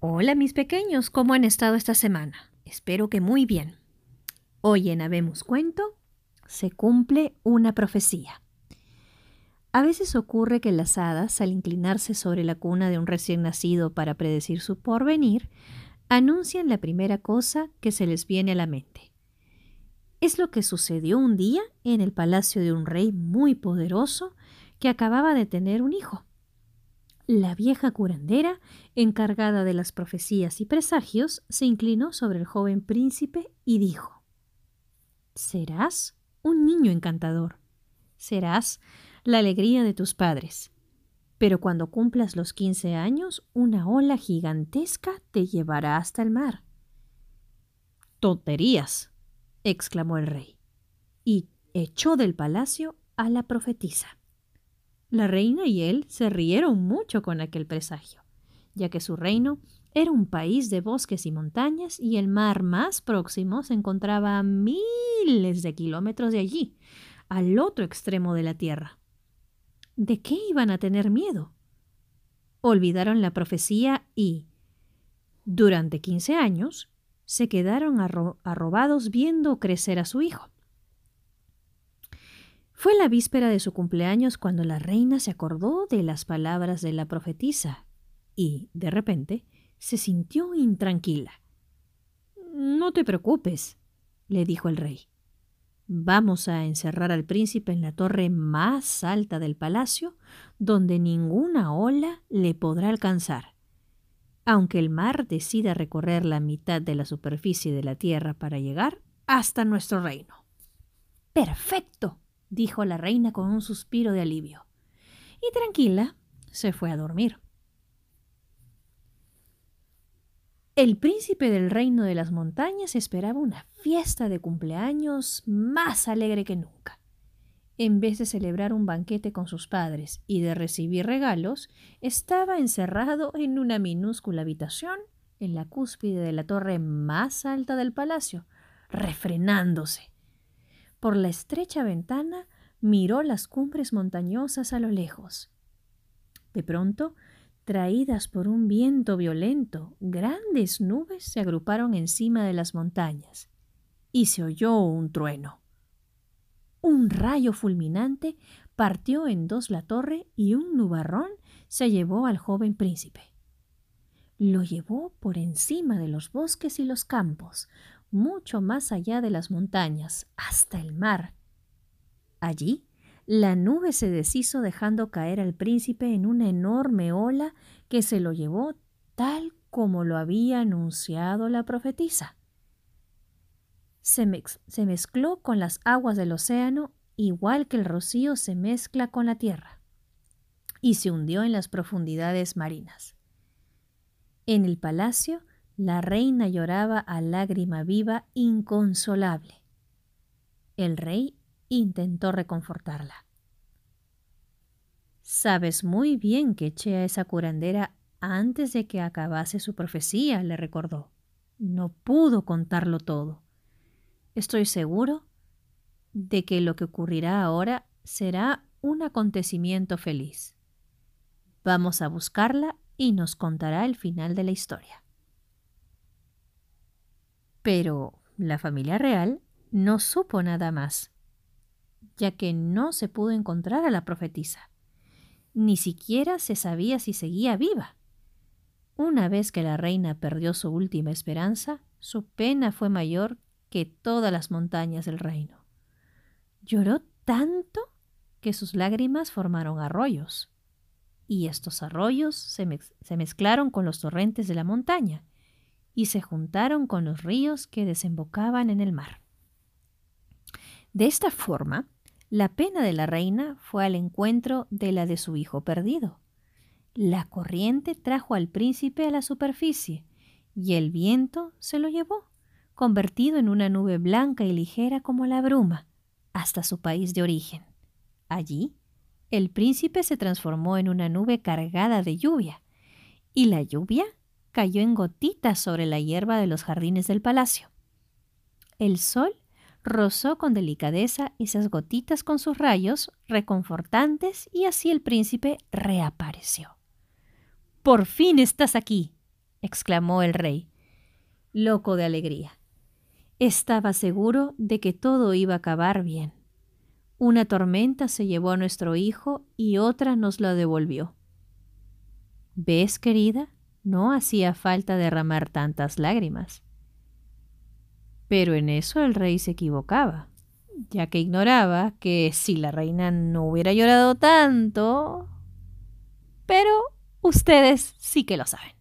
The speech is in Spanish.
Hola mis pequeños, ¿cómo han estado esta semana? Espero que muy bien. Hoy en Habemos Cuento se cumple una profecía. A veces ocurre que las hadas, al inclinarse sobre la cuna de un recién nacido para predecir su porvenir, anuncian la primera cosa que se les viene a la mente. Es lo que sucedió un día en el palacio de un rey muy poderoso que acababa de tener un hijo. La vieja curandera, encargada de las profecías y presagios, se inclinó sobre el joven príncipe y dijo Serás un niño encantador. Serás la alegría de tus padres. Pero cuando cumplas los quince años, una ola gigantesca te llevará hasta el mar. Tonterías, exclamó el rey, y echó del palacio a la profetisa. La reina y él se rieron mucho con aquel presagio, ya que su reino era un país de bosques y montañas y el mar más próximo se encontraba a miles de kilómetros de allí, al otro extremo de la tierra. ¿De qué iban a tener miedo? Olvidaron la profecía y, durante quince años, se quedaron arrobados viendo crecer a su hijo. Fue la víspera de su cumpleaños cuando la reina se acordó de las palabras de la profetisa y, de repente, se sintió intranquila. No te preocupes, le dijo el rey. Vamos a encerrar al príncipe en la torre más alta del palacio, donde ninguna ola le podrá alcanzar. Aunque el mar decida recorrer la mitad de la superficie de la tierra para llegar hasta nuestro reino. Perfecto, dijo la reina con un suspiro de alivio. Y tranquila, se fue a dormir. El príncipe del reino de las montañas esperaba una fiesta de cumpleaños más alegre que nunca. En vez de celebrar un banquete con sus padres y de recibir regalos, estaba encerrado en una minúscula habitación en la cúspide de la torre más alta del palacio, refrenándose por la estrecha ventana miró las cumbres montañosas a lo lejos. De pronto, traídas por un viento violento, grandes nubes se agruparon encima de las montañas y se oyó un trueno. Un rayo fulminante partió en dos la torre y un nubarrón se llevó al joven príncipe. Lo llevó por encima de los bosques y los campos, mucho más allá de las montañas, hasta el mar. Allí, la nube se deshizo dejando caer al príncipe en una enorme ola que se lo llevó tal como lo había anunciado la profetisa. Se, se, mezcló con las aguas del océano igual que el rocío se mezcla con la tierra, y se hundió en las profundidades marinas. En el palacio la reina lloraba a lágrima viva inconsolable. El rey intentó reconfortarla. Sabes muy bien que eché a esa curandera antes de que acabase su profecía, le recordó. No pudo contarlo todo. Estoy seguro de que lo que ocurrirá ahora será un acontecimiento feliz. Vamos a buscarla y nos contará el final de la historia. Pero la familia real no supo nada más, ya que no se pudo encontrar a la profetisa. Ni siquiera se sabía si seguía viva. Una vez que la reina perdió su última esperanza, su pena fue mayor que todas las montañas del reino. Lloró tanto que sus lágrimas formaron arroyos, y estos arroyos se, se mezclaron con los torrentes de la montaña, y se juntaron con los ríos que desembocaban en el mar. De esta forma, la pena de la reina fue al encuentro de la de su hijo perdido. La corriente trajo al príncipe a la superficie y el viento se lo llevó, convertido en una nube blanca y ligera como la bruma, hasta su país de origen. Allí, el príncipe se transformó en una nube cargada de lluvia, y la lluvia cayó en gotitas sobre la hierba de los jardines del palacio. El sol rozó con delicadeza esas gotitas con sus rayos reconfortantes y así el príncipe reapareció. Por fin estás aquí, exclamó el rey, loco de alegría. Estaba seguro de que todo iba a acabar bien. Una tormenta se llevó a nuestro hijo y otra nos lo devolvió. ¿Ves, querida? No hacía falta derramar tantas lágrimas. Pero en eso el rey se equivocaba, ya que ignoraba que si la reina no hubiera llorado tanto... Pero ustedes sí que lo saben.